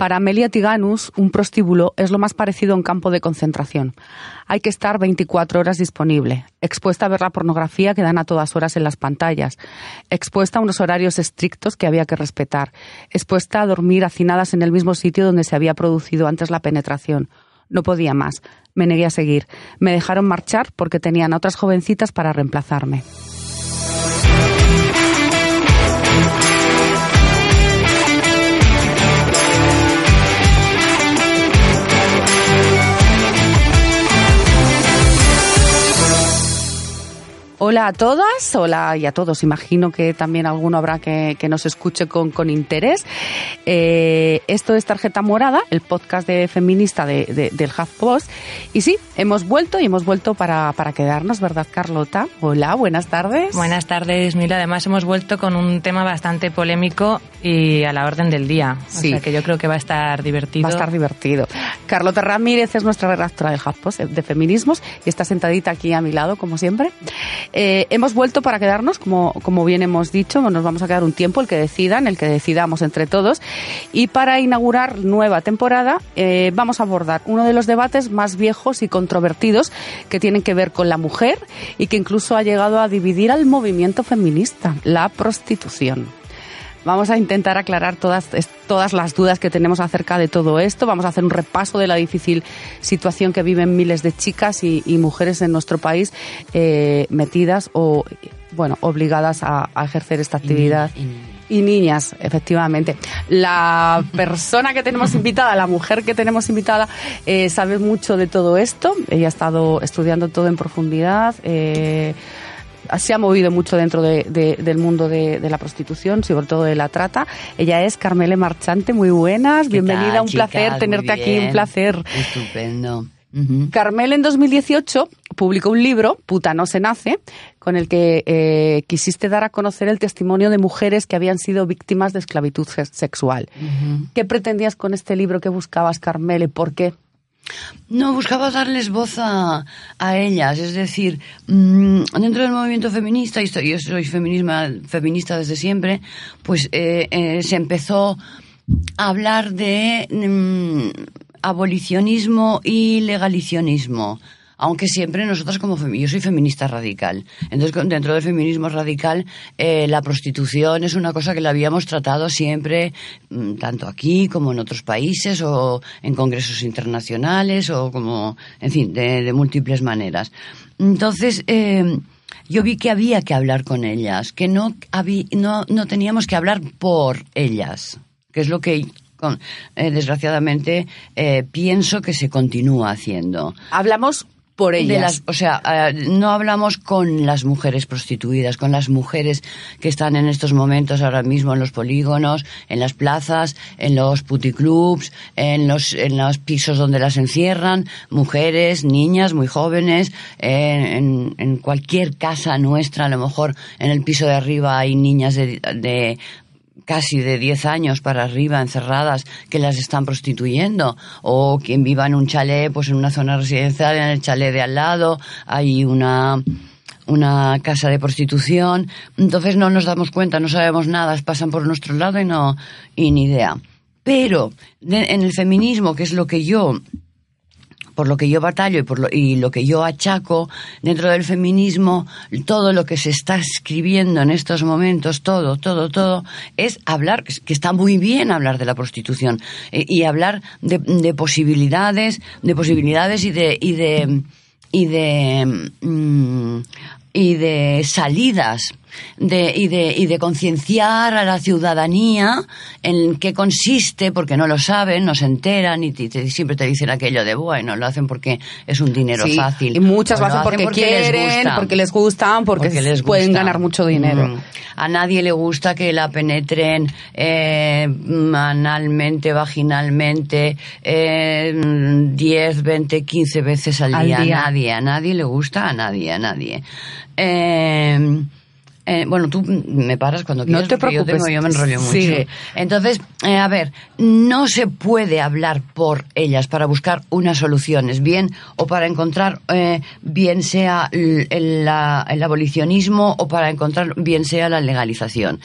Para Amelia Tiganus, un prostíbulo es lo más parecido a un campo de concentración. Hay que estar 24 horas disponible, expuesta a ver la pornografía que dan a todas horas en las pantallas, expuesta a unos horarios estrictos que había que respetar, expuesta a dormir hacinadas en el mismo sitio donde se había producido antes la penetración. No podía más. Me negué a seguir. Me dejaron marchar porque tenían a otras jovencitas para reemplazarme. Hola a todas, hola y a todos. Imagino que también alguno habrá que, nos escuche con, con interés. Eh, esto es Tarjeta Morada, el podcast de feminista de, del HuffPost. Y sí, hemos vuelto y hemos vuelto para, para quedarnos, ¿verdad, Carlota? Hola, buenas tardes. Buenas tardes, Mila. Además, hemos vuelto con un tema bastante polémico y a la orden del día. O sea que yo creo que va a estar divertido. Va a estar divertido. Carlota Ramírez es nuestra redactora del HuffPost de feminismos y está sentadita aquí a mi lado, como siempre. Eh, hemos vuelto para quedarnos, como, como bien hemos dicho, nos vamos a quedar un tiempo, el que decidan, el que decidamos entre todos. Y para inaugurar nueva temporada, eh, vamos a abordar uno de los debates más viejos y controvertidos que tienen que ver con la mujer y que incluso ha llegado a dividir al movimiento feminista, la prostitución. Vamos a intentar aclarar todas, todas las dudas que tenemos acerca de todo esto. Vamos a hacer un repaso de la difícil situación que viven miles de chicas y, mujeres en nuestro país eh, metidas o, bueno, obligadas a, ejercer esta actividad. Y, niñas, efectivamente. La persona que tenemos invitada, la mujer que tenemos invitada, eh, sabe mucho de todo esto. Ella ha estado estudiando todo en profundidad. Eh, se ha movido mucho dentro del mundo de, la prostitución, sobre todo de la trata. Ella es Carmele Marchante, muy buenas, bienvenida, un placer tenerte aquí, un placer. Estupendo. Carmel en 2018 publicó un libro, Puta no se nace, con el que eh, quisiste dar a conocer el testimonio de mujeres que habían sido víctimas de esclavitud sexual. ¿Qué pretendías con este libro? ¿Qué buscabas, Carmele? ¿Por qué? No, buscaba darles voz a, ellas, es decir, mm, dentro del movimiento feminista, y yo soy feminista desde siempre, pues eh, eh, se empezó a hablar de mm, abolicionismo y legalicionismo aunque siempre nosotros como yo soy feminista radical. Entonces, dentro del feminismo radical, eh, la prostitución es una cosa que la habíamos tratado siempre, mm, tanto aquí como en otros países o en congresos internacionales o como, en fin, de, múltiples maneras. Entonces, eh, yo vi que había que hablar con ellas, que no, no, no teníamos que hablar por ellas, que es lo que eh, desgraciadamente pienso que se continúa haciendo. Hablamos por ellas. o sea, eh, no hablamos con las mujeres prostituidas, con las mujeres que están en estos momentos ahora mismo en los polígonos, en las plazas, en los puticlubs, en los, en los pisos donde las encierran, mujeres, niñas muy jóvenes, en, en, cualquier casa nuestra, a lo mejor en el piso de arriba hay niñas de casi de 10 años para arriba encerradas que las están prostituyendo o quien viva en un chalet, pues en una zona residencial, en el chalet de al lado hay una una casa de prostitución, entonces no nos damos cuenta, no sabemos nada, pasan por nuestro lado y no y ni idea. Pero en el feminismo, que es lo que yo por lo que yo batallo y, por lo, y lo que yo achaco dentro del feminismo, todo lo que se está escribiendo en estos momentos, todo, todo, todo, es hablar, que está muy bien hablar de la prostitución eh, y hablar de, de, posibilidades, de posibilidades y de, y de, y de, mm, y de salidas de, y de, y de concienciar a la ciudadanía en qué consiste, porque no lo saben, no se enteran y siempre te dicen aquello de, bueno, lo hacen porque es un dinero fácil. Y muchas lo hacen porque, quieren, les gusta, porque les gustan, porque, les pueden ganar mucho dinero. Mm. A nadie le gusta que la penetren eh, analmente, vaginalmente, eh, 10, 20, 15 veces al, día. A nadie, a nadie le gusta, a nadie, a nadie. Eh, eh, bueno, tú me paras cuando quieras. No te preocupes. Yo, me enrollo mucho. Entonces, eh, a ver, no se puede hablar por ellas para buscar unas soluciones, bien, o para encontrar, eh, bien sea el, el, abolicionismo o para encontrar, bien sea la legalización.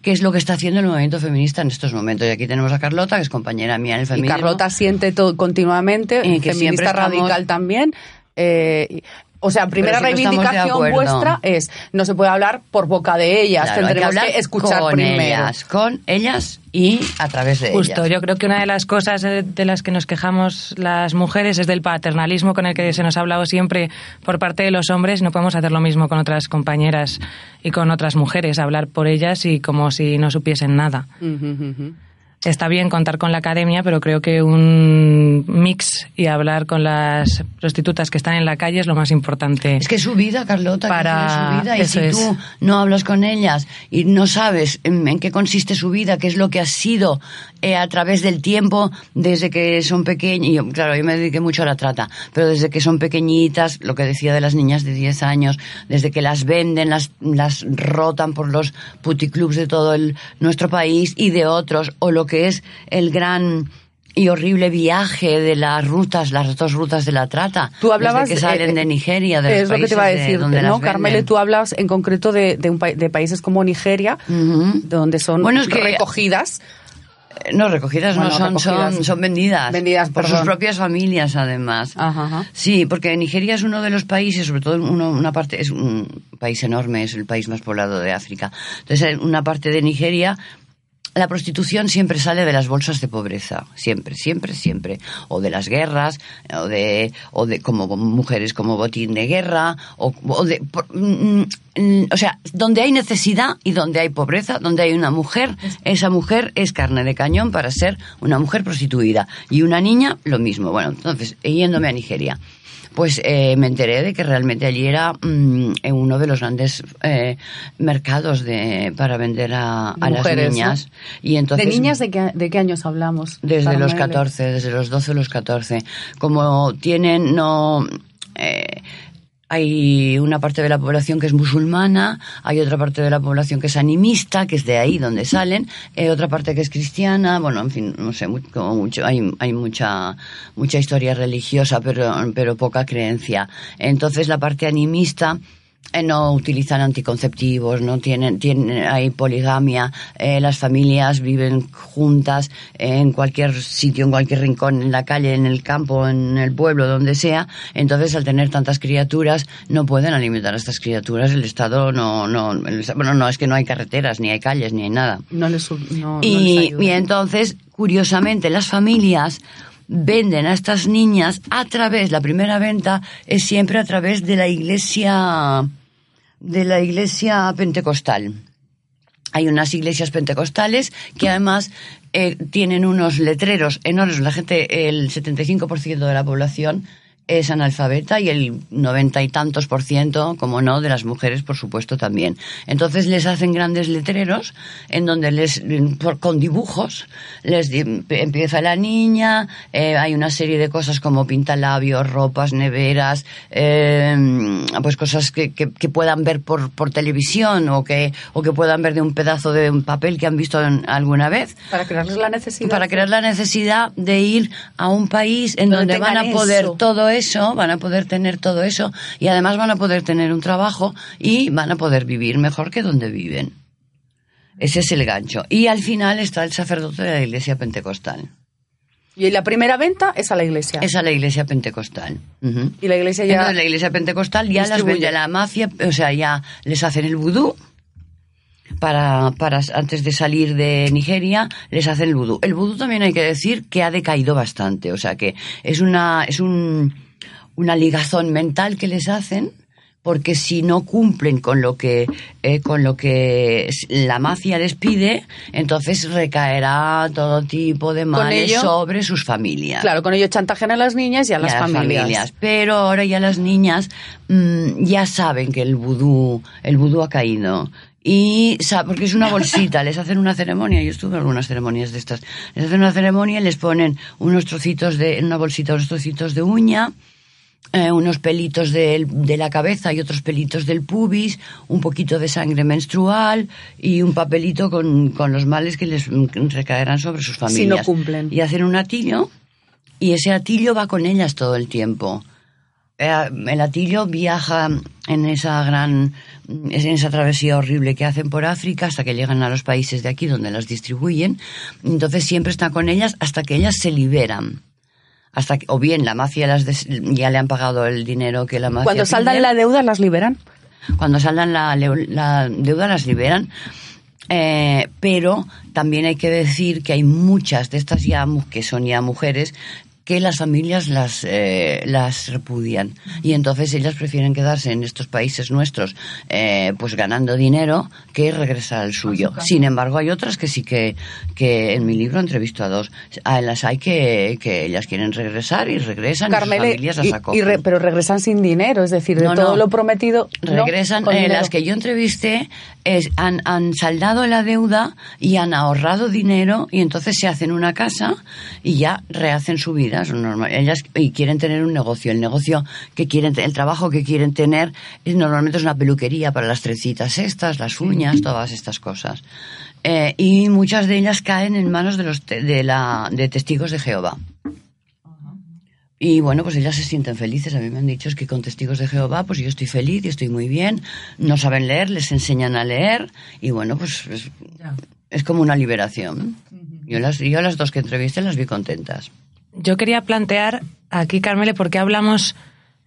¿Qué es lo que está haciendo el movimiento feminista en estos momentos? Y aquí tenemos a Carlota, que es compañera mía en el feminismo. Y Carlota siente todo continuamente, y que feminista radical también. Eh, o sea, primera reivindicación vuestra es no se puede hablar por boca de ellas, tendremos que, escuchar con primero. Ellas, con ellas y a través de Justo, yo creo que una de las cosas de las que nos quejamos las mujeres es del paternalismo con el que se nos ha hablado siempre por parte de los hombres. No podemos hacer lo mismo con otras compañeras y con otras mujeres, hablar por ellas y como si no supiesen nada está bien contar con la academia, pero creo que un mix y hablar con las prostitutas que están en la calle es lo más importante. Es que su vida, Carlota, para su vida. Y si tú no hablas con ellas y no sabes en, qué consiste su vida, qué es lo que ha sido eh, a través del tiempo, desde que son pequeñas, claro, yo me dediqué mucho a la trata, pero desde que son pequeñitas, lo que decía de las niñas de 10 años, desde que las venden, las, las rotan por los puticlubs de todo el, nuestro país y de otros, o lo que es el gran y horrible viaje de las rutas, las dos rutas de la trata. Tú hablabas que salen eh, de Nigeria, de es lo que te iba a decir, ¿no, Carmele? Tú hablas en concreto de, de, un de países como Nigeria, donde son recogidas. No, recogidas no son, son, son vendidas. Vendidas por sus propias familias, además. Sí, porque Nigeria es uno de los países, sobre todo una parte, es un país enorme, es el país más poblado de África. Entonces, una parte de Nigeria la prostitución siempre sale de las bolsas de pobreza, siempre, siempre, siempre, o de las guerras, o de, o de como mujeres como botín de guerra, o, de, mm, mm, o sea, donde hay necesidad y donde hay pobreza, donde hay una mujer, esa mujer es carne de cañón para ser una mujer prostituida. Y una niña lo mismo. Bueno, entonces, yéndome a Nigeria pues eh, me enteré de que realmente allí era mm, uno de los grandes eh, mercados de, para vender a, las niñas. Y entonces, ¿De niñas de qué, de qué años hablamos? Desde los 14, desde los 12 o los 14. Como tienen, no... Eh, hay una parte de la población que es musulmana, hay otra parte de la población que es animista, que es de ahí donde salen, eh, otra parte que es cristiana, bueno, en fin, no sé, como mucho, hay, hay mucha, mucha historia religiosa, pero, pero poca creencia. Entonces la parte animista no utilizan anticonceptivos, no tienen, tienen hay poligamia, eh, las familias viven juntas en cualquier sitio, en cualquier rincón, en la calle, en el campo, en el pueblo, donde sea. Entonces, al tener tantas criaturas, no pueden alimentar a estas criaturas. El Estado no, no, bueno, no es que no hay carreteras, ni hay calles, ni hay nada. No les, no, y, y entonces, curiosamente, las familias venden a estas niñas a través, la primera venta es siempre a través de la iglesia, de la iglesia pentecostal. Hay unas iglesias pentecostales que además eh, tienen unos letreros enormes. La gente, el 75% de la población es analfabeta y el noventa y tantos por ciento, como no, de las mujeres, por supuesto, también. Entonces les hacen grandes letreros en donde les, con dibujos, les empieza la niña, eh, hay una serie de cosas como pintalabios, ropas, neveras, eh, pues cosas que, que, puedan ver por, por televisión o que, o que puedan ver de un pedazo de un papel que han visto alguna vez. Para crearles la necesidad. Para crear la necesidad de ir a un país en donde, van a poder todo eso, van a poder tener todo eso y además van a poder tener un trabajo y van a poder vivir mejor que donde viven. Ese es el gancho. Y al final está el sacerdote de la iglesia pentecostal. Y la primera venta es a la iglesia. Es a la iglesia pentecostal. Y la iglesia ya. la iglesia pentecostal ya las vende a la mafia, o sea, ya les hacen el vudú. Para, para antes de salir de Nigeria les hacen el vudú. El vudú también hay que decir que ha decaído bastante, o sea que es una es un una ligazón mental que les hacen porque si no cumplen con lo que eh, con lo que la mafia les pide, entonces recaerá todo tipo de males sobre sus familias. Claro, con ello chantajean a las niñas y a, las, familias. Pero ahora ya las niñas mm, ya saben que el vudú el vudú ha caído y porque es una bolsita, les hacen una ceremonia, yo estuve en algunas ceremonias de estas, les hacen una ceremonia y les ponen unos trocitos de, en una bolsita unos trocitos de uña, eh, unos pelitos del- de, la cabeza y otros pelitos del pubis, un poquito de sangre menstrual y un papelito con, con los males que les recaerán sobre sus familias. no cumplen. Y hacen un atillo y ese atillo va con ellas todo el tiempo. Eh, El atillo viaja en esa gran, en esa travesía horrible que hacen por África hasta que llegan a los países de aquí donde las distribuyen. Entonces siempre está con ellas hasta que ellas se liberan. Hasta que, o bien la mafia las des- ya le han pagado el dinero que la mafia Cuando saldan la deuda, las liberan. Cuando saldan la, la deuda las liberan. Eh, pero también hay que decir que hay muchas de estas ya que son ya mujeres que las familias las, eh, las repudian y entonces ellas prefieren quedarse en estos países nuestros eh, pues ganando dinero que regresar al suyo. Sin embargo, hay otras que sí que, que en mi libro entrevisto a dos. A las hay que, que ellas quieren regresar y regresan y Carmele, sus familias las y- y acogen. re- pero regresan sin dinero, es decir, de No, todo no. lo prometido. ¿no? Regresan, Con eh, las que yo entrevisté es, han, han saldado la deuda y han ahorrado dinero y entonces se hacen una casa y ya rehacen su vida. Son normal- ellas y quieren tener un negocio. El negocio que quieren, el trabajo que quieren tener es, normalmente es una peluquería para las trencitas estas, las uñas, todas estas cosas. Eh, y muchas de ellas caen en manos de los te- de la de testigos de Jehová. Y bueno, pues ellas se sienten felices. A mí me han dicho es que con testigos de Jehová, pues yo estoy feliz y estoy muy bien. No saben leer, les enseñan a leer. Y bueno, pues es, es como una liberación. Yo las, yo las dos que entrevisté las vi contentas. Yo quería plantear aquí, Carmele, ¿por qué hablamos,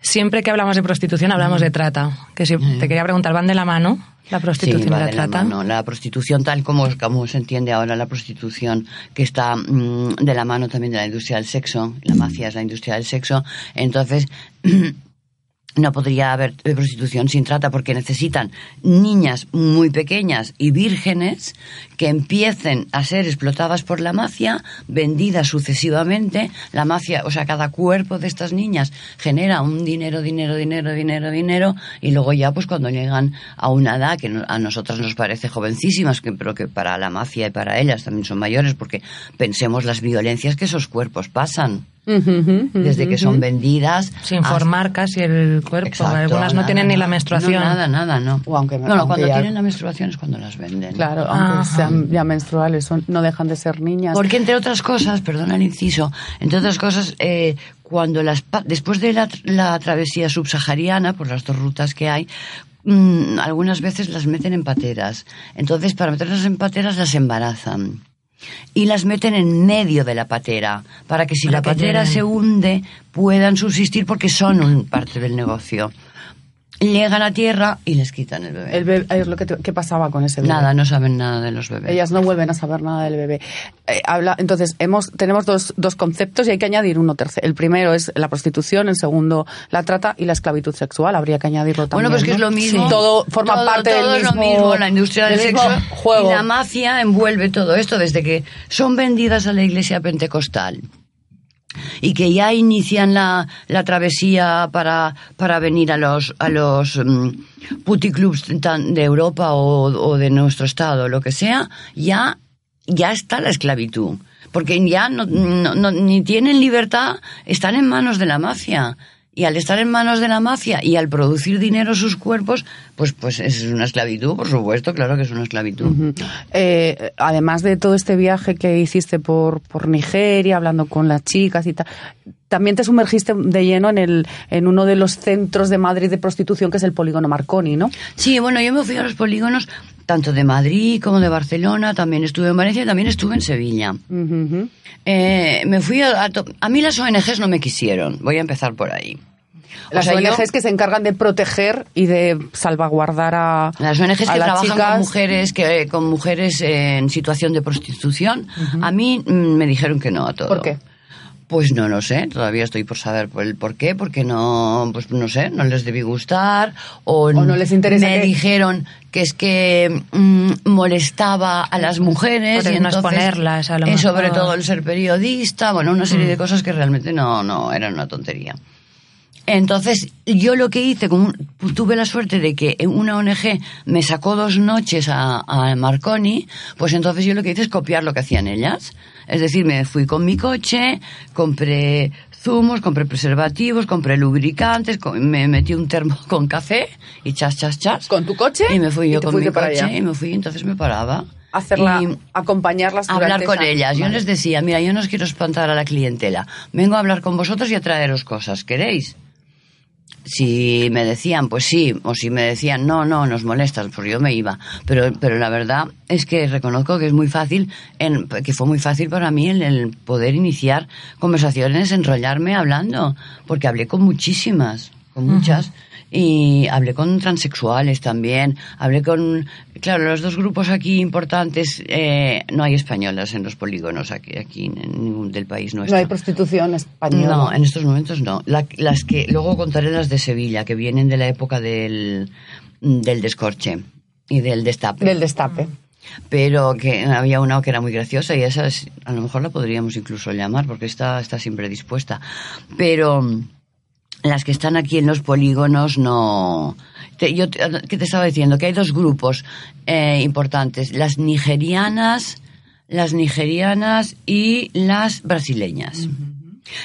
siempre que hablamos de prostitución, hablamos de trata? Que si, te quería preguntar, ¿van de la mano la prostitución Sí, va y la de la trata? mano. La prostitución, tal como, como se entiende ahora, la prostitución que está mm, de la mano también de la industria del sexo, la mafia es la industria del sexo, entonces no podría haber prostitución sin trata porque necesitan niñas muy pequeñas y vírgenes que empiecen a ser explotadas por la mafia, vendidas sucesivamente. La mafia, o sea, cada cuerpo de estas niñas genera un dinero, dinero, dinero, dinero, dinero, y luego ya, pues cuando llegan a una edad que a nosotras nos parece jovencísimas, pero que para la mafia y para ellas también son mayores, porque pensemos las violencias que esos cuerpos pasan. Desde que son vendidas. Sin hasta- formar casi el cuerpo. Exacto, Algunas no nada, tienen ni la menstruación. No, nada, nada, no. O aunque- no, no, aunque cuando ya- tienen la menstruación es cuando las venden. Claro, aunque Ajá. sean ya menstruales, son- no dejan de ser niñas. Porque entre otras cosas, perdona el inciso, entre otras cosas, eh, cuando las después de la, la travesía subsahariana, por las dos rutas que hay, mm, algunas veces las meten en pateras. Entonces, para meterlas en pateras las embarazan. Y las meten en medio de la patera, para que si Para la patera se hunde, puedan subsistir porque son un parte del negocio. Llegan a tierra y les quitan el bebé. El bebé, es lo que, te- ¿Qué pasaba con ese bebé? Nada, no saben nada de los bebés. Ellas no vuelven a saber nada del bebé. Eh, habla, entonces, hemos, tenemos dos, dos conceptos y hay que añadir uno tercero. El primero es la prostitución, el segundo la trata y la esclavitud sexual. Habría que añadirlo también. Bueno, pues que es lo mismo. Sí. Todo forma Todo- parte todo del es mismo, lo mismo, la industria del, sexo juego. y la mafia envuelve todo esto desde que son vendidas a la iglesia pentecostal y que ya inician la, la travesía para, para venir a los, a los mm, puticlubs de Europa o, de nuestro estado, lo que sea, ya, ya está la esclavitud. Porque ya no- no- ni tienen libertad, están en manos de la mafia. Y al estar en manos de la mafia y al producir dinero sus cuerpos, pues, pues es una esclavitud, por supuesto, claro que es una esclavitud. Eh, además de todo este viaje que hiciste por, por Nigeria, hablando con las chicas y tal, también te sumergiste de lleno en, el, en uno de los centros de Madrid de prostitución, que es el polígono Marconi, ¿no? Sí, bueno, yo me fui a los polígonos tanto de Madrid como de Barcelona, también estuve en Valencia y también estuve en Sevilla. Eh, me fui a, a, a mí las ONGs no me quisieron, voy a empezar por ahí. O Las yo- ONGs que se encargan de proteger y de salvaguardar a Las ONGs que las trabajan chicas. con mujeres que con mujeres en situación de prostitución, a mí mm, me dijeron que no a todo. ¿Por qué? Pues no lo sé, todavía estoy por saber por el por qué, porque no, pues no sé, no les debí gustar o, no les interesa Me que- dijeron que es que mm, molestaba a las mujeres y entonces, exponerlas, a lo eh, sobre mejor. todo el ser periodista, bueno, una serie de cosas que realmente no, no eran una tontería. Entonces, yo lo que hice, como un- tuve la suerte de que una ONG me sacó dos noches a, a Marconi, pues entonces yo lo que hice es copiar lo que hacían ellas. Es decir, me fui con mi coche, compré zumos, compré preservativos, compré lubricantes, me metí un termo con café y chas, chas, chas. ¿Con tu coche? Y me fui yo con mi coche y me fui, entonces me paraba. Hacerla, Y- acompañarlas hablar con esa- ellas. Yo les decía, mira, yo no os quiero espantar a la clientela. Vengo a hablar con vosotros y a traeros cosas. ¿Queréis? Si me decían, pues sí, o si me decían, no, no, nos molestas, pues yo me iba. Pero, pero la verdad es que reconozco que es muy fácil, en, que fue muy fácil para mí el, el poder iniciar conversaciones, enrollarme hablando, porque hablé con muchísimas, con muchas. Y hablé con transexuales también, hablé con, claro, los dos grupos aquí importantes, eh, no hay españolas en los polígonos aquí, aquí en ningún del país No nuestro. hay prostitución española. No, en estos momentos no. La- las que luego contaré las de Sevilla, que vienen de la época del, del descorche y del destape. Del destape. Pero que había una que era muy graciosa y esa es- a lo mejor la podríamos incluso llamar porque está, está siempre dispuesta. Pero las que están aquí en los polígonos no... Te- yo te, ¿qué te estaba diciendo? Que hay dos grupos eh, importantes. Las nigerianas, las nigerianas y las brasileñas.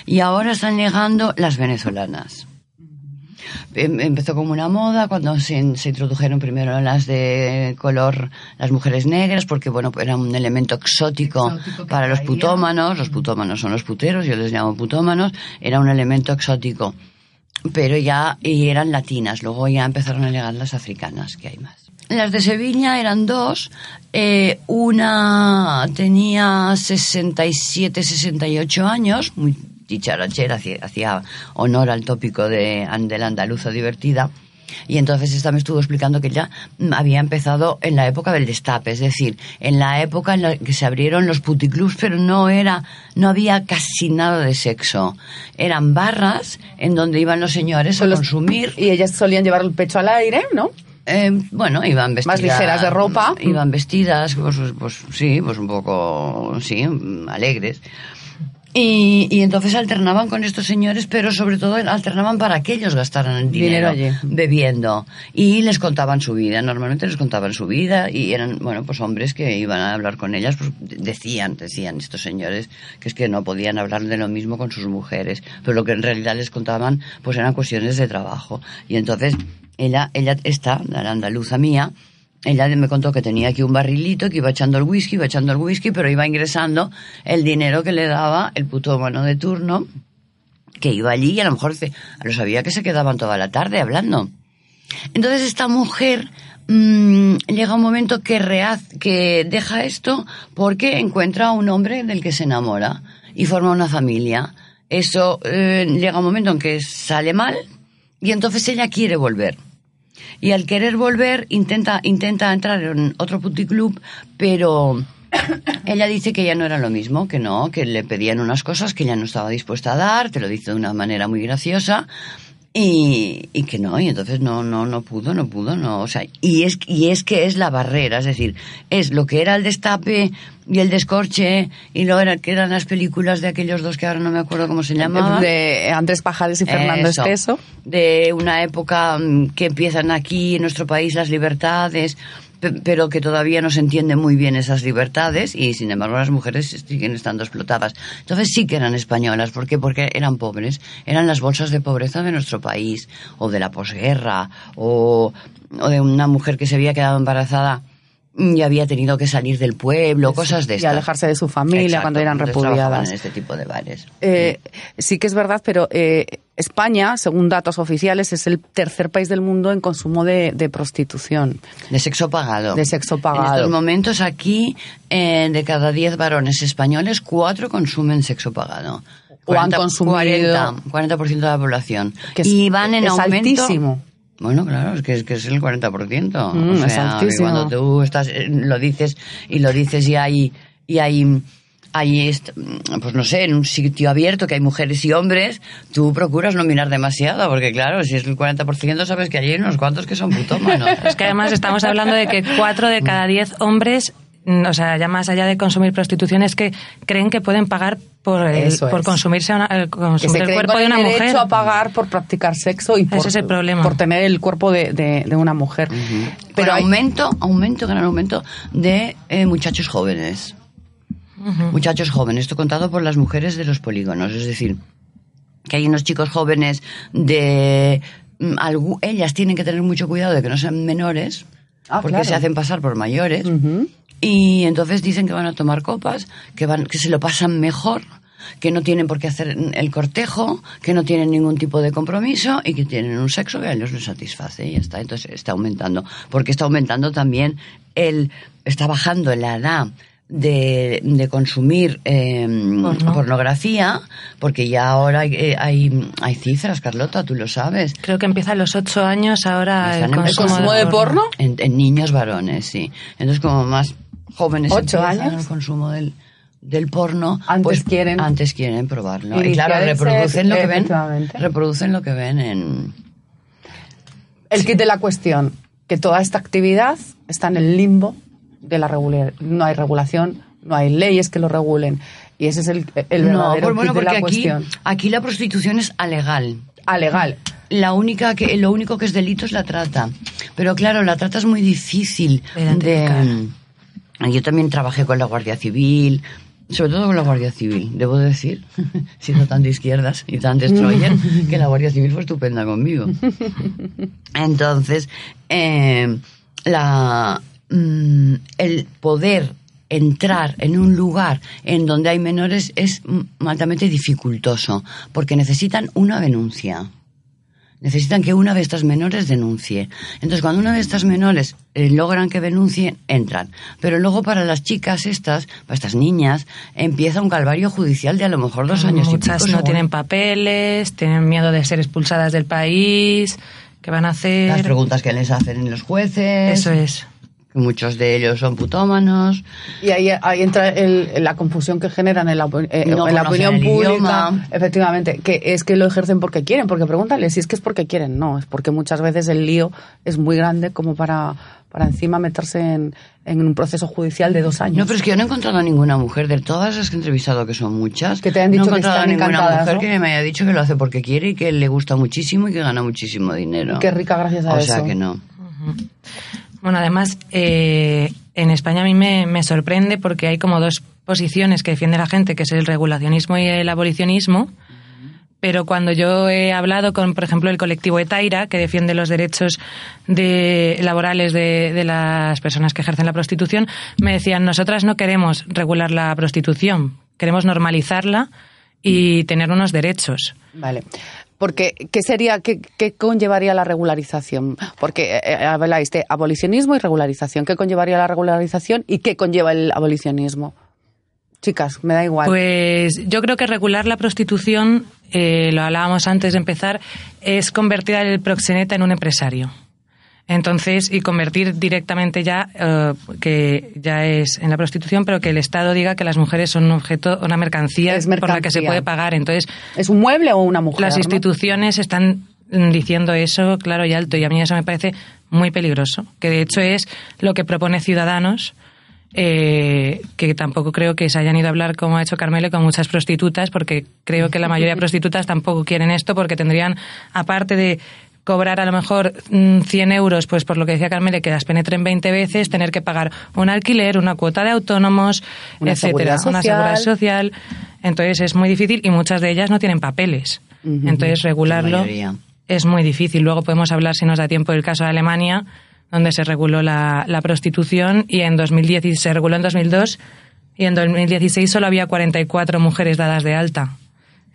Y ahora están llegando las venezolanas. Em- Empezó como una moda cuando se, se introdujeron primero las de color, las mujeres negras, porque bueno, era un elemento exótico, Exótico para los putómanos. Los putómanos son los puteros, yo les llamo putómanos. Era un elemento exótico. Pero ya, y eran latinas. Luego ya empezaron a llegar las africanas, que hay más. Las de Sevilla eran dos. Eh, una tenía 67, 68 años, muy dicharachera, hacía, honor al tópico de, de la andaluza divertida. Y entonces esta me estuvo explicando que mm, había empezado en la época del destape, es decir, en la época en la que se abrieron los puticlubs, pero no era, no había casi nada de sexo. Eran barras en donde iban los señores a los- consumir. Y ellas solían llevar el pecho al aire, ¿no? Eh, bueno, iban vestidas. ligeras de ropa. Iban vestidas, pues, pues sí, pues un poco, sí, alegres. Y, y entonces alternaban con estos señores, pero sobre todo alternaban para que ellos gastaran el Dinero bebiendo. Y les contaban su vida, normalmente les contaban su vida y eran, bueno, pues hombres que iban a hablar con ellas, pues decían, decían estos señores que es que no podían hablar de lo mismo con sus mujeres, pero lo que en realidad les contaban, pues eran cuestiones de trabajo. Y entonces ella, ella está, la andaluza mía, ella me contó que tenía aquí un barrilito, que iba echando el whisky, iba echando el whisky, pero iba ingresando el dinero que le daba el putómano de turno, que iba allí y a lo mejor se- lo sabía que se quedaban toda la tarde hablando. Entonces esta mujer mm, llega un momento que, rehaz- que deja esto porque encuentra a un hombre del que se enamora y forma una familia. Eso eh, llega un momento en que sale mal y entonces ella quiere volver. Y al querer volver intenta, intenta entrar en otro puticlub, pero ella dice que ya no era lo mismo, que no, que le pedían unas cosas que ella no estaba dispuesta a dar, te lo dice de una manera muy graciosa. Y, y que no, y entonces no, no, no pudo, no pudo, no, o sea, y es, y es que es la barrera, es decir, es lo que era el destape y el descorche, y lo era, que eran las películas de aquellos dos que ahora no me acuerdo cómo se llamaban. De Andrés Pajares y Fernando Eso. Esteso. De una época mm, que empiezan aquí en nuestro país las libertades, pero que todavía no se entienden muy bien esas libertades y sin embargo las mujeres siguen estando explotadas. Entonces sí que eran españolas. ¿Por qué? Porque eran pobres. Eran las bolsas de pobreza de nuestro país o de la posguerra o, o de una mujer que se había quedado embarazada y había tenido que salir del pueblo, cosas de Y estas. alejarse de su familia Exacto, cuando eran repudiadas. en este tipo de bares. Eh, sí que es verdad, pero eh, España, según datos oficiales, es el tercer país del mundo en consumo de, de prostitución. De sexo pagado. De sexo En pagado. estos momentos aquí, eh, de cada 10 varones españoles, 4 consumen sexo pagado. O han consumido- 40%, 40% de la población. Que es- y van en es aumento. altísimo. Bueno, claro, es que es, que es el 40%. Mm, o es altísimo. cuando tú estás, eh, lo dices y lo dices y hay, y hay, est- pues no sé, en un sitio abierto que hay mujeres y hombres, tú procuras no mirar demasiado, porque claro, si es el 40% sabes que hay unos cuantos que son putómanos. Es que además estamos hablando de que cuatro de cada diez hombres, mm, o sea, ya más allá de consumir prostitución, es que creen que pueden pagar por, el- por consumirse una- el, Que consumir se el creen cuerpo de una el mujer. derecho a pagar por practicar sexo y por, Ese es el problema. por tener el cuerpo de, de- de una mujer. Pero Pero hay- aumento, aumento, gran aumento de eh, muchachos jóvenes. Muchachos jóvenes, esto contado por las mujeres de los polígonos, es decir, que hay unos chicos jóvenes de... mm, algu- ellas tienen que tener mucho cuidado de que no sean menores, Ah, porque claro. se hacen pasar por mayores. Y entonces dicen que van a tomar copas, que, van, que se lo pasan mejor, que no tienen por qué hacer el cortejo, que no tienen ningún tipo de compromiso y que tienen un sexo que a ellos les satisface y ya está. Entonces está aumentando. Porque está aumentando también el. está bajando la edad. De, de consumir eh, Porno. pornografía, porque ya ahora hay, eh, hay, hay cifras, Carlota, tú lo sabes. Creo que empieza a los ocho años ahora el consumo, ¿El consumo de porno? En, en niños varones, sí. Entonces, como más jóvenes ¿Ocho años? el consumo del, del porno, Antes pues quieren- antes quieren probarlo. Y Iniciar claro, reproducen lo que ven, reproducen lo que ven en El kit de la cuestión, que toda esta actividad está en el limbo de la. No hay regulación, no hay leyes que lo regulen. Y ese es el, el no, verdadero pues bueno, de porque la aquí, cuestión. aquí la prostitución es alegal. Ah, legal. La única que, lo único que es delito es la trata. Pero claro, la trata es muy difícil de... Yo también trabajé con la Guardia Civil, sobre todo con la Guardia Civil, debo decir, siendo tan de izquierdas y tan destroyer, que la Guardia Civil fue estupenda conmigo. Entonces, eh, la, mm, el poder entrar en un lugar en donde hay menores es altamente dificultoso, porque necesitan una denuncia. Necesitan que una de estas menores denuncie. Entonces, cuando una de estas menores eh, logran que denuncien, entran. Pero luego para las chicas estas, para estas niñas, empieza un calvario judicial de a lo mejor dos años y pico, no tienen papeles, tienen miedo de ser expulsadas del país. ¿Qué van a hacer? Las preguntas que les hacen los jueces. Eso es. Que Muchos de ellos son putómanos. Y ahí, ahí entra el- la confusión que generan en la, eh, No en la opinión el pública. idioma. Efectivamente, que es que lo ejercen porque quieren, porque pregúntale si es que es porque quieren. No, es porque muchas veces el lío es muy grande como para, para encima meterse en, en un proceso judicial de dos años. No, pero es que yo no he encontrado a ninguna mujer, de todas las que he entrevistado, que son muchas, Que te han no he dicho que encontrado a están ninguna mujer ¿no? que me haya dicho que lo hace porque quiere y que le gusta muchísimo y que gana muchísimo dinero. Qué rica gracias a o eso. sea que no. Bueno, además, eh, en España a mí me, sorprende porque hay como dos posiciones que defiende la gente, que es el regulacionismo y el abolicionismo. Pero cuando yo he hablado con, por ejemplo, el colectivo Etaira, que defiende los derechos de, laborales de, de las personas que ejercen la prostitución, me decían, nosotras no queremos regular la prostitución, queremos normalizarla y tener unos derechos. Vale. Porque, ¿qué sería, qué, qué conllevaría la regularización? Porque eh, eh, habláis de abolicionismo y regularización. ¿Qué conllevaría la regularización y qué conlleva el abolicionismo? Chicas, me da igual. Pues yo creo que regular la prostitución, eh, lo hablábamos antes de empezar, es convertir al proxeneta en un empresario. Entonces, y convertir directamente ya, eh, que ya es en la prostitución, pero que el Estado diga que las mujeres son un objeto, una mercancía, Es por la que se puede pagar. Entonces, ¿Es un mueble o una mujer? las no? instituciones están mm, diciendo eso claro y alto y a mí eso me parece muy peligroso, que de hecho es lo que propone Ciudadanos, eh, que tampoco creo que se hayan ido a hablar como ha hecho Carmelo con muchas prostitutas, porque creo que la mayoría de prostitutas tampoco quieren esto porque tendrían, aparte de cobrar a lo mejor mm, 100 euros, pues por lo que decía Carmele, que las penetren 20 veces, tener que pagar un alquiler, una cuota de autónomos, Una etcétera, seguridad una seguridad social. Entonces es muy difícil y muchas de ellas no tienen papeles. Entonces regularlo es muy difícil. Luego podemos hablar, si nos da tiempo, del caso de Alemania, donde se reguló la, la prostitución y en 2010 se reguló en 2002 y en 2016 solo había 44 mujeres dadas de alta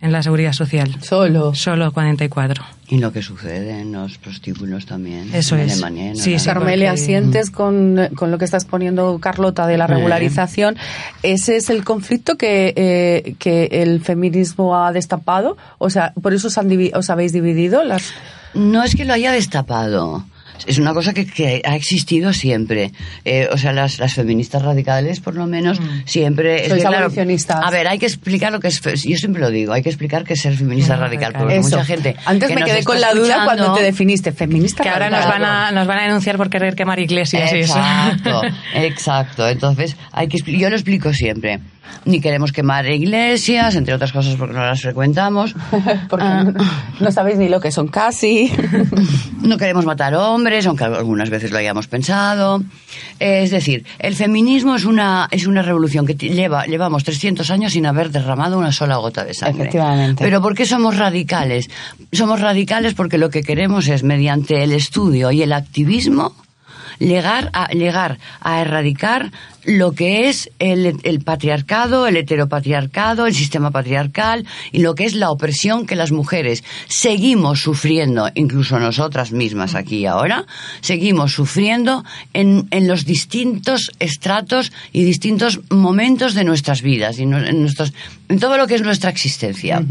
en la seguridad social. Solo. Solo 44. Y lo que sucede en los prostíbulos también. Eso en es. Alemania, en Sí. Carmelia, porque- sientes con, con lo que está exponiendo Carlota de la Eh. regularización, ¿ese es el conflicto que, eh, que el feminismo ha destapado? O sea, ¿por eso os, han divi- os habéis dividido? Las... No es que lo haya destapado. Es una cosa que, que ha existido siempre. Eh, o sea, las, las feministas radicales, por lo menos, siempre... es Sois claro, abolicionistas. A ver, hay que explicar lo que es... Yo siempre lo digo, hay que explicar qué es ser feminista Mm, radical. radical. Porque Eso. mucha gente... Antes que me quedé con la duda cuando te definiste feminista. Que ahora nos van, a, nos van a denunciar por querer quemar iglesias y eso. Exacto, exacto. Entonces, hay que yo lo explico siempre. Ni queremos quemar iglesias, entre otras cosas porque no las frecuentamos. Porque Ah. no, no sabéis ni lo que son casi. No queremos matar hombres. Hombres, aunque algunas veces lo hayamos pensado. Es decir, el feminismo es una, es una revolución que lleva, llevamos 300 años sin haber derramado una sola gota de sangre. Efectivamente. Pero ¿por qué somos radicales? Somos radicales porque lo que queremos es, mediante el estudio y el activismo, llegar a, llegar a erradicar lo que es el, el patriarcado, el heteropatriarcado, el sistema patriarcal y lo que es la opresión que las mujeres seguimos sufriendo, incluso nosotras mismas aquí y ahora, seguimos sufriendo en, en los distintos estratos y distintos momentos de nuestras vidas, y no- en, nuestros, en todo lo que es nuestra existencia.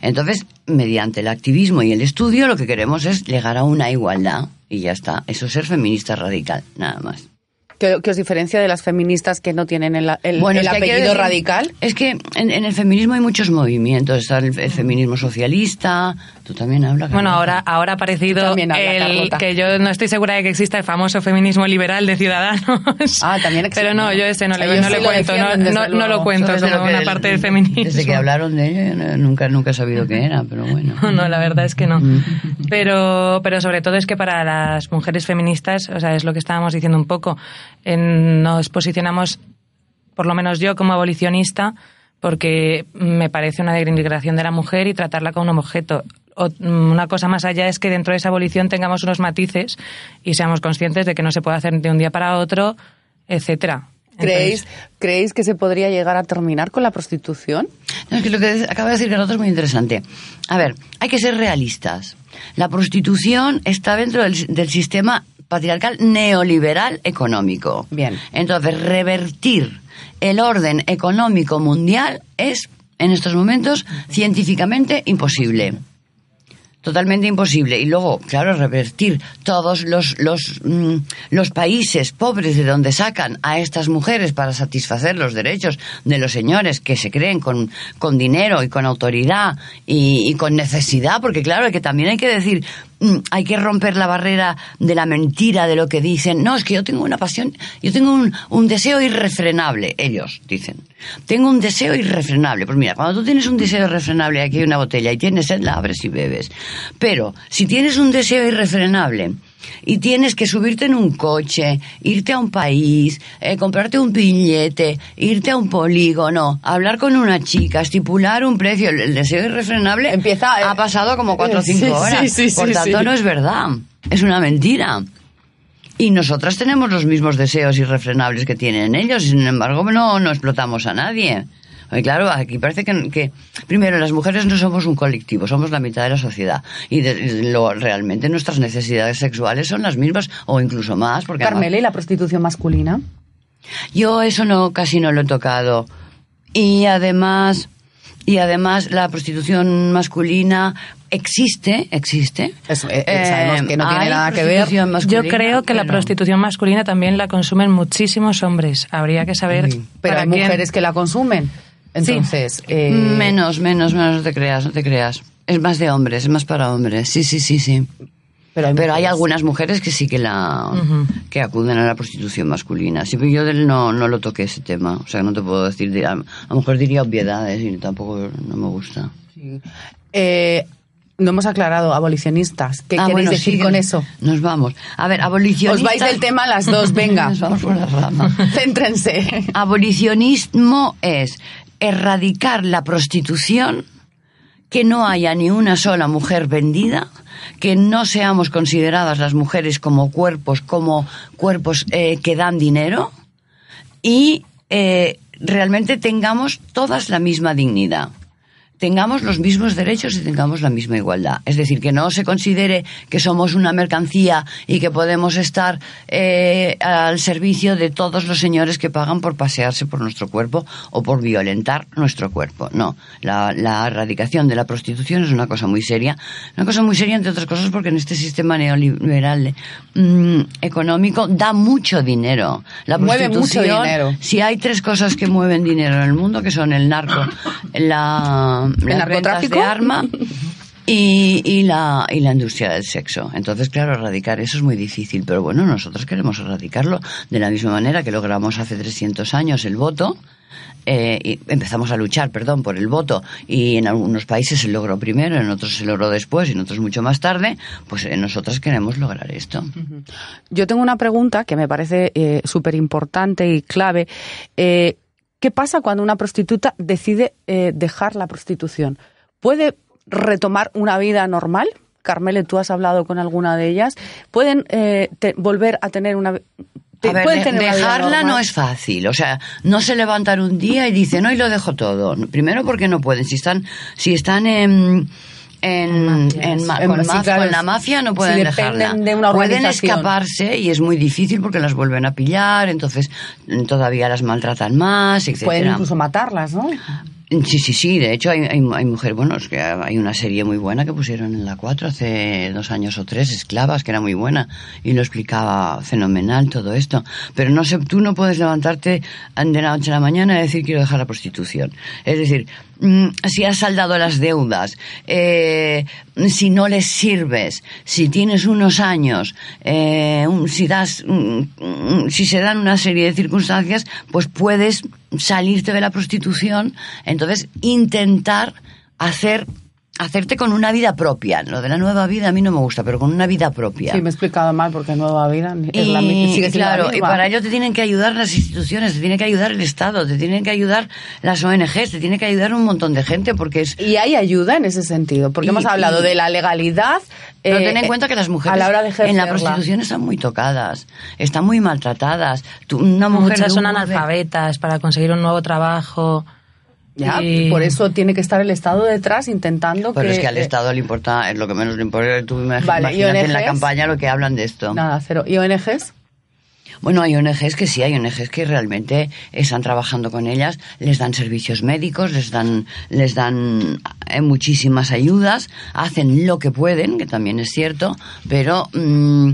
Entonces, mediante el activismo y el estudio, lo que queremos es llegar a una igualdad. Y ya está. Eso es ser feminista radical, nada más. ¿Qué, qué os diferencia de las feministas que no tienen el, el- Bueno, el que que apellido decir- radical? Es que en, en el feminismo hay muchos movimientos. Está el, el feminismo socialista. Tú también hablas. Bueno, ahora, ahora ha aparecido También habla, el que yo no estoy segura de que exista el famoso feminismo liberal de ciudadanos. Ah, también existe, Pero no, yo ese no le, no sí le lo cuento, no, no, lo cuento Desde como lo que- una parte del feminismo. Desde que hablaron de ello, nunca, nunca he sabido qué era, pero bueno. No, la verdad es que no. Mm. Pero, pero sobre todo es que para las mujeres feministas, o sea, es lo que estábamos diciendo un poco, en- nos posicionamos, por lo menos yo como abolicionista, porque me parece una denigración de la mujer y tratarla como un objeto. O- mm, una cosa más allá es que dentro de esa abolición tengamos unos matices y seamos conscientes de que no se puede hacer de un día para otro, etcétera. ¿Creéis, Entonces, ¿Creéis que se podría llegar a terminar con la prostitución? No, es que lo que acaba de decir Carlota es muy interesante. A ver, hay que ser realistas. La prostitución está dentro del, del sistema patriarcal neoliberal económico. Bien. Entonces, revertir el orden económico mundial es, en estos momentos, científicamente imposible. Totalmente imposible. Y luego, claro, revertir todos los, los, mm, los países pobres de donde sacan a estas mujeres para satisfacer los derechos de los señores que se creen con, con dinero y con autoridad y, y con necesidad, porque claro, que también hay que decir, hay que romper la barrera de la mentira de lo que dicen. No, es que yo tengo una pasión, yo tengo un, deseo irrefrenable, ellos dicen. Tengo un deseo irrefrenable. Pues mira, cuando tú tienes un deseo irrefrenable, aquí hay una botella y tienes sed, la abres y bebes. Pero si tienes un deseo irrefrenable y tienes que subirte en un coche, irte a un país, eh, comprarte un billete, irte a un polígono, hablar con una chica, estipular un precio, el, deseo irrefrenable Empieza, eh, ha pasado como cuatro o cinco sí, horas. sí, sí, Por tanto, no es verdad. Es una mentira. Y nosotras tenemos los mismos deseos irrefrenables que tienen ellos, y sin embargo no, no explotamos a nadie. Y claro, aquí parece que, que, primero, las mujeres no somos un colectivo, somos la mitad de la sociedad. Y de- lo, realmente nuestras necesidades sexuales son las mismas, o incluso más. Porque Carmela, ¿y la prostitución masculina? yo eso no casi no lo he tocado. Y además, y además la prostitución masculina existe, existe. Es- eh, eh, sabemos que no tiene hay nada que ver. Yo creo que la pero- prostitución masculina también la consumen muchísimos hombres. Habría que saber Sí. Pero para hay quién. mujeres que la consumen. Entonces, eh, Menos, menos, menos, no te creas, no te creas. Es más de hombres, es más para hombres. Sí, sí, sí, sí. pero hay, Pero hay algunas mujeres que sí que la que acuden a la prostitución masculina. Sí, yo del no, no lo toqué ese tema. O sea, no te puedo decir. A, a lo mejor diría obviedades y tampoco no me gusta. Eh, no hemos aclarado, abolicionistas. ¿Qué Ah, queréis bueno, decir sí, con eso? Nos vamos. A ver, abolicionistas... Os vais del tema las dos, venga. Nos vamos por la rama. Céntrense. Abolicionismo es erradicar la prostitución, que no haya ni una sola mujer vendida, que no seamos consideradas las mujeres como cuerpos, como cuerpos eh, que dan dinero y eh, realmente tengamos todas la misma dignidad. Tengamos los mismos derechos y tengamos la misma igualdad. Es decir, que no se considere que somos una mercancía y que podemos estar eh, al servicio de todos los señores que pagan por pasearse por nuestro cuerpo o por violentar nuestro cuerpo. No, la, la erradicación de la prostitución es una cosa muy seria. Una cosa muy seria, entre otras cosas, porque en este sistema neoliberal mm, económico da mucho dinero. La Mueve mucho prostitución, dinero. si hay tres cosas que mueven dinero en el mundo, que son el narco, la, las ventas narcotráfico? de arma y, y, la, y la industria del sexo. Entonces, claro, erradicar eso es muy difícil, pero bueno, nosotros queremos erradicarlo de la misma manera que logramos hace 300 años el voto. Eh, y empezamos a luchar, perdón, por el voto y en algunos países se logró primero, en otros se logró después y en otros mucho más tarde, pues eh, nosotros queremos lograr esto. Yo tengo una pregunta que me parece eh, súper importante y clave. ¿Qué pasa cuando una prostituta decide eh, dejar la prostitución? ¿Puede retomar una vida normal? Carmele, tú has hablado con alguna de ellas. ¿Pueden eh, te- volver a tener una te- A ver, pueden de- tener una vida dejarla no es fácil, o sea, no se levantan un día y dicen, hoy lo dejo todo. Primero porque no pueden, si están, si están en, en, en ma- con, maf- la mafia no si pueden dependen dejarla. de una pueden escaparse y es muy difícil porque las vuelven a pillar, entonces mm, todavía las maltratan más, etc. Pueden incluso matarlas, ¿no? Sí, sí, sí. De hecho, hay, hay, hay mujeres, bueno, es que hay una serie muy buena que pusieron en la 4 hace dos años o tres, Esclavas, que era muy buena y lo explicaba fenomenal todo esto. Pero no sé, tú no puedes levantarte de la noche a la mañana y decir quiero dejar la prostitución. Es decir, si has saldado las deudas, eh, si no les sirves, si tienes unos años, eh, si das, mm, mm, si se dan una serie de circunstancias, pues puedes salirte de la prostitución, entonces intentar hacer hacerte con una vida propia. Lo de la nueva vida a mí no me gusta, pero con una vida propia. Sí, me he explicado mal porque nueva vida es Y, la, sigue claro, y misma. para ello te tienen que ayudar las instituciones, te tiene que ayudar el Estado, te tienen que ayudar las ONGs, te tiene que ayudar un montón de gente porque es Y hay ayuda en ese sentido, porque Y- hemos hablado y- de la legalidad. Pero eh, ten en cuenta que las mujeres a la hora de en la prostitución están muy tocadas, están muy maltratadas. Tú- una mujer Muchas son analfabetas para conseguir un nuevo trabajo. Ya, Y- por eso tiene que estar el Estado detrás intentando Pero que... es que al eh, Estado le importa, es lo que menos le importa. Tú Vale, ¿y imagínate en la campaña lo que hablan de esto. Nada, cero. ¿Y ONGs? Bueno, hay ONGs que sí, hay ONGs que realmente están trabajando con ellas, les dan servicios médicos, les dan, les dan eh, muchísimas ayudas, hacen lo que pueden, que también es cierto, pero mm,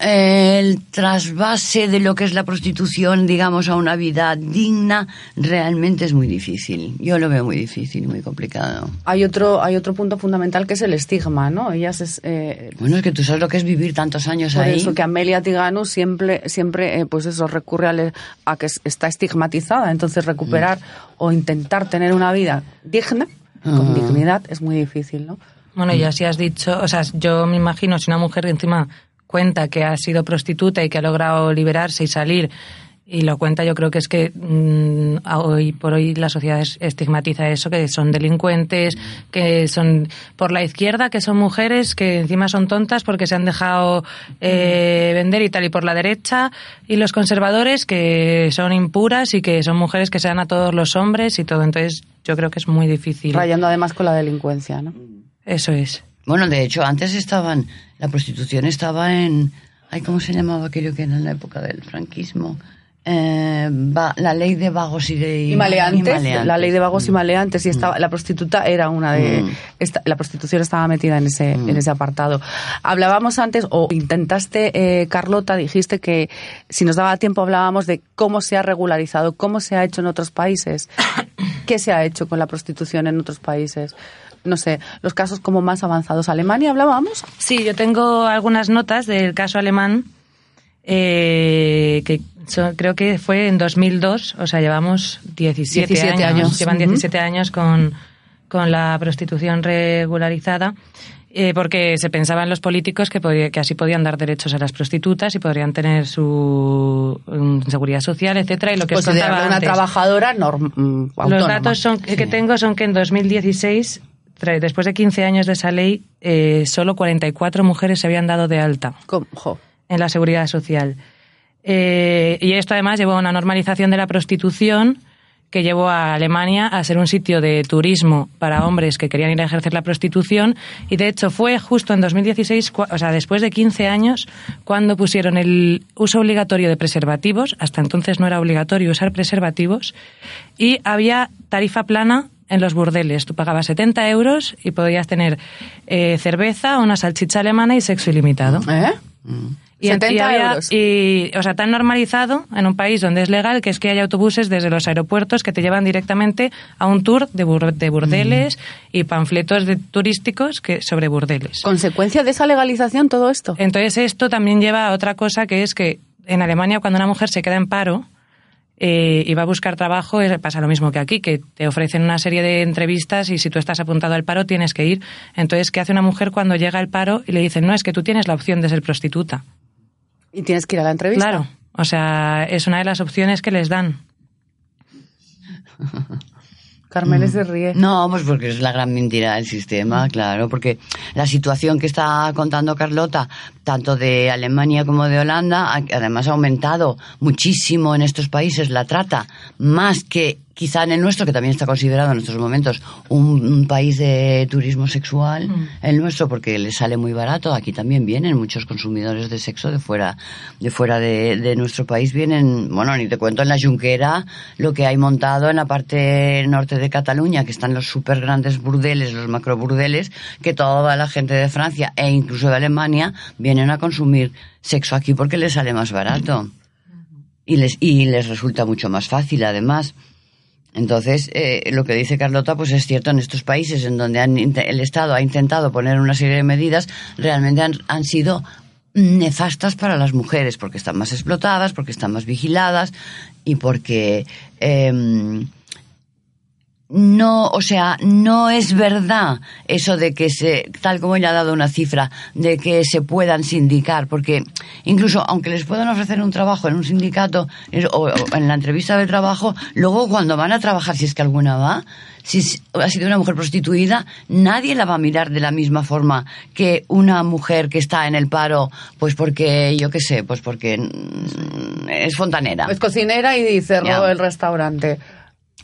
el trasvase de lo que es la prostitución, digamos, a una vida digna, realmente es muy difícil. Yo lo veo muy difícil y muy complicado. Hay otro, hay otro punto fundamental que es el estigma, ¿no? Ellas es... eh, Bueno, es que tú sabes lo que es vivir tantos años por ahí. eso que Amelia Tiganu siempre, siempre eh, pues eso, recurre a que es- está estigmatizada. Entonces recuperar o intentar tener una vida digna, con Ah. dignidad, es muy difícil, ¿no? Bueno, y así has dicho, o sea, yo me imagino si una mujer encima cuenta que ha sido prostituta y que ha logrado liberarse y salir y lo cuenta, yo creo que es que mm, a hoy por hoy la sociedad es- estigmatiza eso, que son delincuentes, que son por la izquierda, que son mujeres, que encima son tontas porque se han dejado eh, vender y tal, y por la derecha, y los conservadores que son impuras y que son mujeres que se dan a todos los hombres y todo. Entonces, yo creo que es muy difícil. Rayando además con la delincuencia, ¿no? Eso es. Bueno, de hecho, antes estaban, la prostitución estaba en, ay, ¿cómo se llamaba aquello que era en la época del franquismo? Eh, va- la ley de vagos y de y maleantes, y maleantes. la ley de vagos y maleantes y estaba la prostituta era una de Mm. esta- la prostitución estaba metida en ese en ese apartado hablábamos antes o intentaste eh, Carlota dijiste que si nos daba tiempo hablábamos de cómo se ha regularizado cómo se ha hecho en otros países qué se ha hecho con la prostitución en otros países no sé los casos como más avanzados Alemania hablábamos Sí, yo tengo algunas notas del caso alemán eh, que son- creo que fue en 2002, o sea, llevamos 17, 17 años, años. llevan Ujú. 17 años con, con la prostitución regularizada. eh, porque se pensaban los políticos que, podía- que así podían dar derechos a las prostitutas y podrían tener su mm, seguridad social, etcétera, y lo que os considerarla contaba una antes. trabajadora norm- mm, Los datos son, que tengo son que en 2016, tra- después de 15 años de esa ley, eh, solo 44 mujeres se habían dado de alta. En la seguridad social. Eh, y esto además llevó a una normalización de la prostitución que llevó a Alemania a ser un sitio de turismo para hombres que querían ir a ejercer la prostitución. Y de hecho fue justo en 2016, cua- o sea, después de 15 años, cuando pusieron el uso obligatorio de preservativos, hasta entonces no era obligatorio usar preservativos, y había tarifa plana en los burdeles. Tú pagabas 70 euros y podías tener eh, cerveza, una salchicha alemana y sexo ilimitado. ¿Eh? Y, 70 y había- euros. y, o sea, tan normalizado en un país donde es legal que es que hay autobuses desde los aeropuertos que te llevan directamente a un tour de, bur- de burdeles y panfletos de, turísticos que, sobre burdeles. ¿Consecuencia de esa legalización todo esto? Entonces esto también lleva a otra cosa que es que en Alemania cuando una mujer se queda en paro eh, y va a buscar trabajo pasa lo mismo que aquí, que te ofrecen una serie de entrevistas y si tú estás apuntado al paro tienes que ir. Entonces, ¿qué hace una mujer cuando llega al paro y le dicen, no, es que tú tienes la opción de ser prostituta? Y tienes que ir a la entrevista. Claro, o sea, es una de las opciones que les dan. Carmele se ríe. No, pues porque es la gran mentira del sistema, claro, porque la situación que está contando Carlota, tanto de Alemania como de Holanda, además ha aumentado muchísimo en estos países la trata, más que quizá en el nuestro, que también está considerado en estos momentos un, un país de turismo sexual, el nuestro, porque le sale muy barato. Aquí también vienen muchos consumidores de sexo de fuera, de fuera de, de nuestro país. Vienen, bueno, ni te cuento en la Junquera lo que hay montado en la parte norte de Cataluña, que están los súper grandes burdeles, los macro burdeles, que toda la gente de Francia e incluso de Alemania vienen a consumir sexo aquí porque les sale más barato. Y les, y les resulta mucho más fácil, además. Entonces, eh, lo que dice Carlota, pues es cierto, en estos países en donde han el Estado ha intentado poner una serie de medidas, realmente han, han sido nefastas para las mujeres, porque están más explotadas, porque están más vigiladas y porque em, no, o sea, no es verdad eso de que se, tal como ella ha dado una cifra, de que se puedan sindicar, porque incluso aunque les puedan ofrecer un trabajo en un sindicato o, o en la entrevista de trabajo, luego cuando van a trabajar, si es que alguna va, si ha sido una mujer prostituida, nadie la va a mirar de la misma forma que una mujer que está en el paro, pues porque, yo qué sé, pues porque mm, es fontanera. Es cocinera y cerró el restaurante.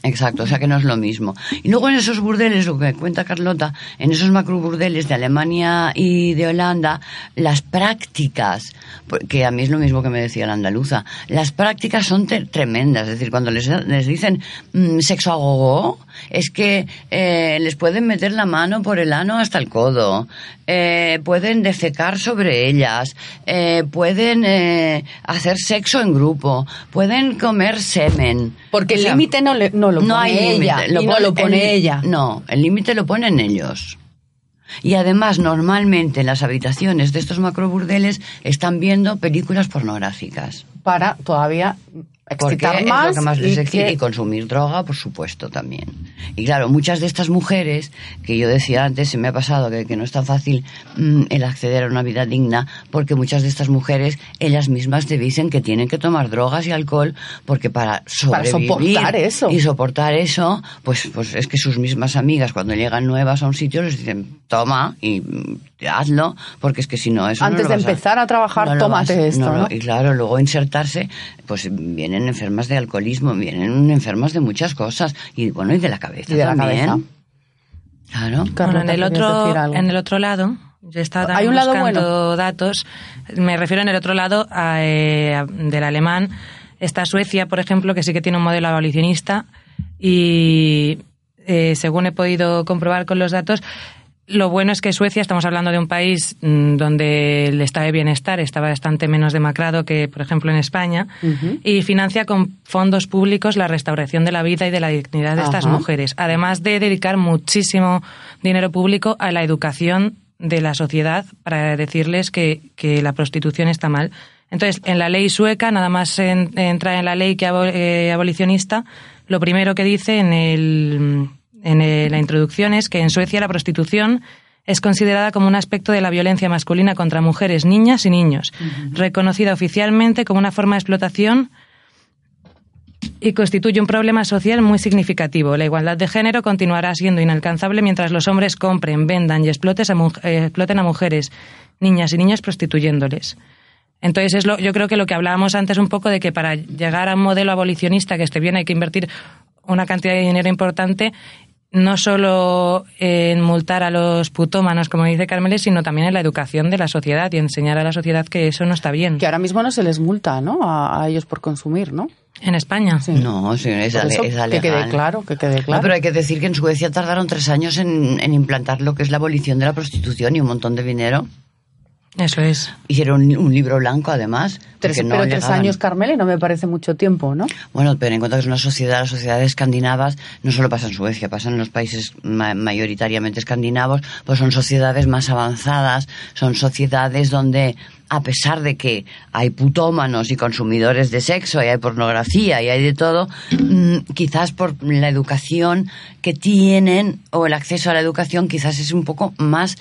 Exacto, o sea que no es lo mismo. Y luego en esos burdeles, lo que cuenta Carlota, en esos macro burdeles de Alemania y de Holanda, las prácticas, que a mí es lo mismo que me decía la andaluza, las prácticas son tremendas. Es decir, cuando les, les dicen mm, sexo a gogo, es que eh, les pueden meter la mano por el ano hasta el codo, eh, pueden defecar sobre ellas, eh, pueden eh, hacer sexo en grupo, pueden comer semen. Porque O el límite no, le- no lo no pone hay ella. límite, y no lo pone el- ella. No, el límite lo ponen ellos. Y además, normalmente en las habitaciones de estos macroburdeles están viendo películas pornográficas. Para todavía Porque excitar es más. lo que más les y excita que- y consumir droga, por supuesto, también. Y claro, muchas de estas mujeres, que yo decía antes, se me ha pasado que, que no es tan fácil mm, el acceder a una vida digna, porque muchas de estas mujeres, ellas mismas te dicen que tienen que tomar drogas y alcohol, porque para Para soportar eso. y soportar eso, pues, pues es que sus mismas amigas, cuando llegan nuevas a un sitio, les dicen, toma y mm, hazlo, porque es que si no, eso no Antes lo de vas empezar a trabajar, tómate vas- esto, ¿no? Y claro, luego insertarse, pues vienen enfermas de alcoholismo, vienen enfermas de muchas cosas, y bueno, y de la cabeza Y de la también. cabeza. Claro. Carlota, Bueno, en el ¿querías otro, en el otro lado, yo también ¿Hay un lado buscando bueno? datos. Me refiero en el otro lado a, eh, a- del alemán. Está Suecia, por ejemplo, que sí que tiene un modelo abolicionista y eh, según he podido comprobar con los datos, lo bueno es que Suecia, estamos hablando de un país mm, donde el estado de bienestar está bastante menos demacrado que, por ejemplo, en España, y financia con fondos públicos la restauración de la vida y de la dignidad de estas mujeres, además de dedicar muchísimo dinero público a la educación de la sociedad para decirles que, que la prostitución está mal. Entonces, en la ley sueca, nada más en- entra en la ley que eh, abolicionista, lo primero que dice en, el, en el- la introducción es que en Suecia la prostitución es considerada como un aspecto de la violencia masculina contra mujeres, niñas y niños, reconocida oficialmente como una forma de explotación y constituye un problema social muy significativo. La igualdad de género continuará siendo inalcanzable mientras los hombres compren, vendan y eh, exploten a mujeres, niñas y niños prostituyéndoles. Entonces, es lo, yo creo que lo que hablábamos antes un poco de que para llegar a un modelo abolicionista que esté bien hay que invertir una cantidad de dinero importante, no solo en multar a los putómanos, como dice Carmeles, sino también en la educación de la sociedad y enseñar a la sociedad que eso no está bien. Que ahora mismo no se les multa, ¿no? A, a ellos por consumir, ¿no? En España. Sí. No, sí, es, ale- eso, es que quede claro, que quede No, claro. pero hay que decir que en Suecia tardaron tres años en, en implantar lo que es la abolición de la prostitución y un montón de dinero. Eso es. Hicieron un libro blanco, además. Tres, no pero tres años, Carmele, no me parece mucho tiempo, ¿no? Bueno, pero en cuenta que es una sociedad, las sociedades escandinavas, no solo pasa en Suecia, pasan en los países ma- mayoritariamente escandinavos, pues son sociedades más avanzadas, son sociedades donde, a pesar de que hay putómanos y consumidores de sexo, y hay pornografía, y hay de todo, mm, quizás por la educación que tienen, o el acceso a la educación, quizás es un poco más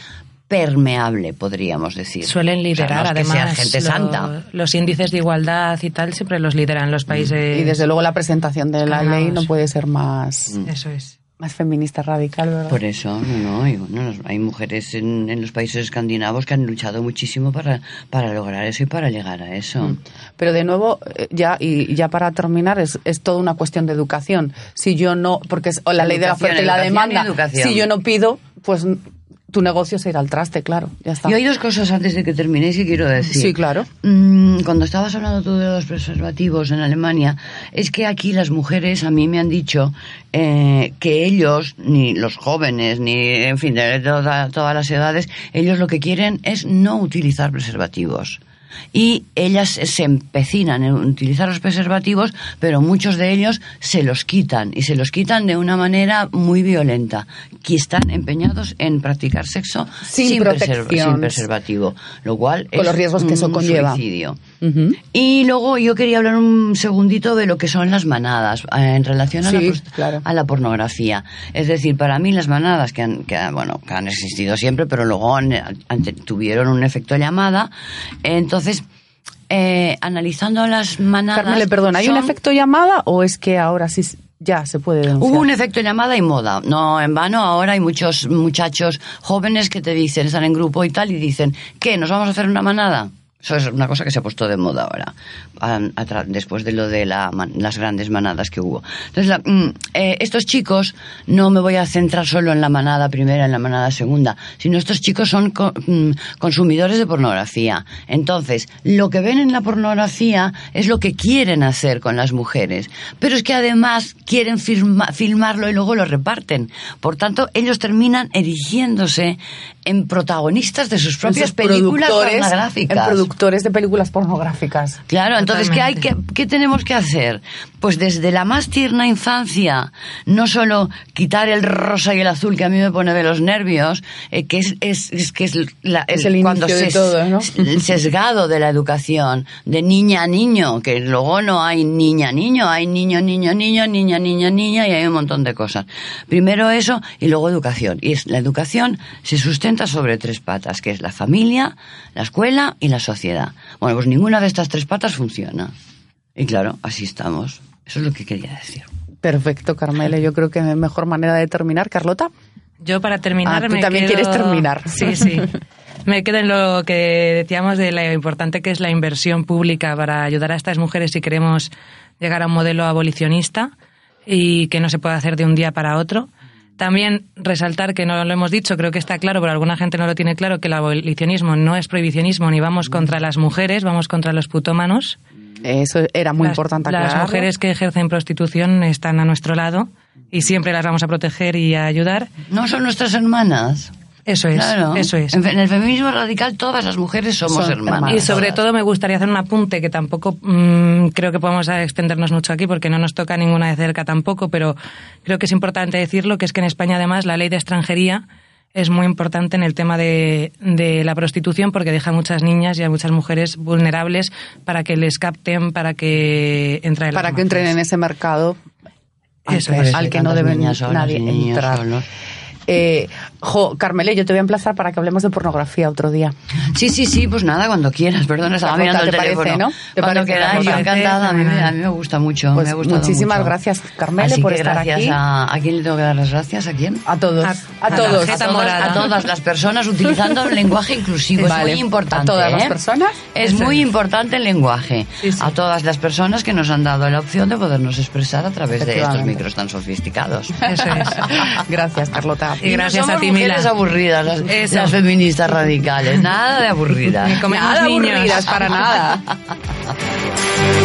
permeable, podríamos decir. Suelen O sea, liderar, no es que sea además. gente lo- santa. Los índices de igualdad y tal siempre los lideran los países. Y desde luego la presentación de la ley no puede ser más, Eso es. más feminista radical, ¿verdad? Por eso, no, no, y bueno, los- hay mujeres en, en los países escandinavos que han luchado muchísimo para, para lograr eso y para llegar a eso. Mm. Pero de nuevo, eh, ya y ya para terminar, es, es toda una cuestión de educación. Si yo no, porque es o la ley de la oferta y la y demanda, educación. si yo no pido, pues mm, tu negocio se irá al traste, claro, ya está. Y hay dos cosas antes de que terminéis que quiero decir. Sí, claro. Mm, Cuando estabas hablando tú de los preservativos en Alemania, es que aquí las mujeres a mí me han dicho eh, que ellos, ni los jóvenes, ni en fin, de toda- todas las edades, ellos lo que quieren es no utilizar preservativos. Y ellas se empecinan en utilizar los preservativos, pero muchos de ellos se los quitan y se los quitan de una manera muy violenta, que están empeñados en practicar sexo Sin preserv- protección. sin preservativo, lo cual Con es los riesgos que eso un conlleva. suicidio. Y luego yo quería hablar un segundito de lo que son las manadas eh, en relación a, Sí, la, pros- claro. a la pornografía. Es decir, para mí las manadas que han, que, bueno, que han existido siempre, pero luego han- han- tuvieron un efecto llamada. Entonces, eh, analizando las manadas... Carmele, perdón, ¿hay un efecto llamada o es que ahora sí ya se puede denunciar? Hubo un efecto llamada y moda. No en vano, ahora hay muchos muchachos jóvenes que te dicen, están en grupo y tal, y dicen, ¿qué? ¿Nos vamos a hacer una manada? Eso es una cosa que se ha puesto de moda ahora, después de lo de la man- las grandes manadas que hubo. Entonces, mm, eh, estos chicos, no me voy a centrar solo en la manada primera, en la manada segunda, sino estos chicos son mm, consumidores de pornografía. Entonces, lo que ven en la pornografía es lo que quieren hacer con las mujeres, pero es que además quieren filmarlo y luego lo reparten. Por tanto, ellos terminan erigiéndose en protagonistas de sus propias Esos películas pornográficas. En productores de películas pornográficas. Claro, entonces, ¿qué, hay Totalmente. ¿qué tenemos que hacer? Pues desde la más tierna infancia, no solo quitar el rosa y el azul que a mí me pone de los nervios, eh, que es, es, es que es, la- Es el cuando de todo, ¿no? el sesgado de la educación, de niña a niño, que luego no hay niña a niño, hay niño, niño, niño, niña, niña, niña, y hay un montón de cosas. Primero eso y luego educación. Y es, la educación se sustenta sobre tres patas, que es la familia, la escuela y la sociedad. Bueno, pues ninguna de estas tres patas funciona. Y claro, así estamos. Eso es lo que quería decir. Perfecto, Carmele. Yo creo que mejor manera de terminar, Carlota. Yo para terminar Ah, tú me también quedo- quieres terminar. Sí, sí. Me quedo en lo que decíamos de lo importante que es la inversión pública para ayudar a estas mujeres si queremos llegar a un modelo abolicionista y que no se puede hacer de un día para otro. También resaltar que no lo hemos dicho, creo que está claro, pero alguna gente no lo tiene claro, que el abolicionismo no es prohibicionismo ni vamos contra las mujeres, vamos contra los putómanos. Eso era muy las, importante Las aclararlo. mujeres que ejercen prostitución están a nuestro lado y siempre las vamos a proteger y a ayudar. No son nuestras hermanas. Eso es, Claro. eso es. En, el feminismo radical todas las mujeres somos Son hermanas. Y sobre Todas. todo me gustaría hacer un apunte que tampoco mm, creo que podamos extendernos mucho aquí porque no nos toca ninguna de cerca tampoco, pero creo que es importante decirlo, que es que en España además la ley de extranjería es muy importante en el tema de, de la prostitución porque deja a muchas niñas y a muchas mujeres vulnerables para que les capten, para que entren en para que entren en ese mercado al Eso que, es. al que no deben niñas solas nadie niños entrar. solos. Eh, jo, Carmele, yo te voy a emplazar para que hablemos de pornografía otro día. Sí, sí, sí, pues nada, cuando quieras. Perdona, estaba Carlota, mirando el ¿te parece, teléfono. no? ¿Te cuando parece, queráis, yo encantada. A mí, me- a mí me gusta mucho. Pues me ha gustado muchísimas mucho. gracias, Carmele, Así por que estar gracias aquí. A, ¿A quién le tengo que dar las gracias? ¿A quién? A todos, A- a, todos. A todas, a todas las personas utilizando el lenguaje inclusivo. Vale. Es muy importante. ¿A todas las ¿eh? personas? Es Eso muy es. importante el lenguaje. Sí, sí. A todas las personas que nos han dado la opción de podernos expresar a través de estos micros tan sofisticados. Eso es. Gracias, Carlota. Y gracias a ti. Mujeres aburridas, las, Eso. las feministas radicales. Nada de aburridas. Ni Nada niños. aburridas para nada.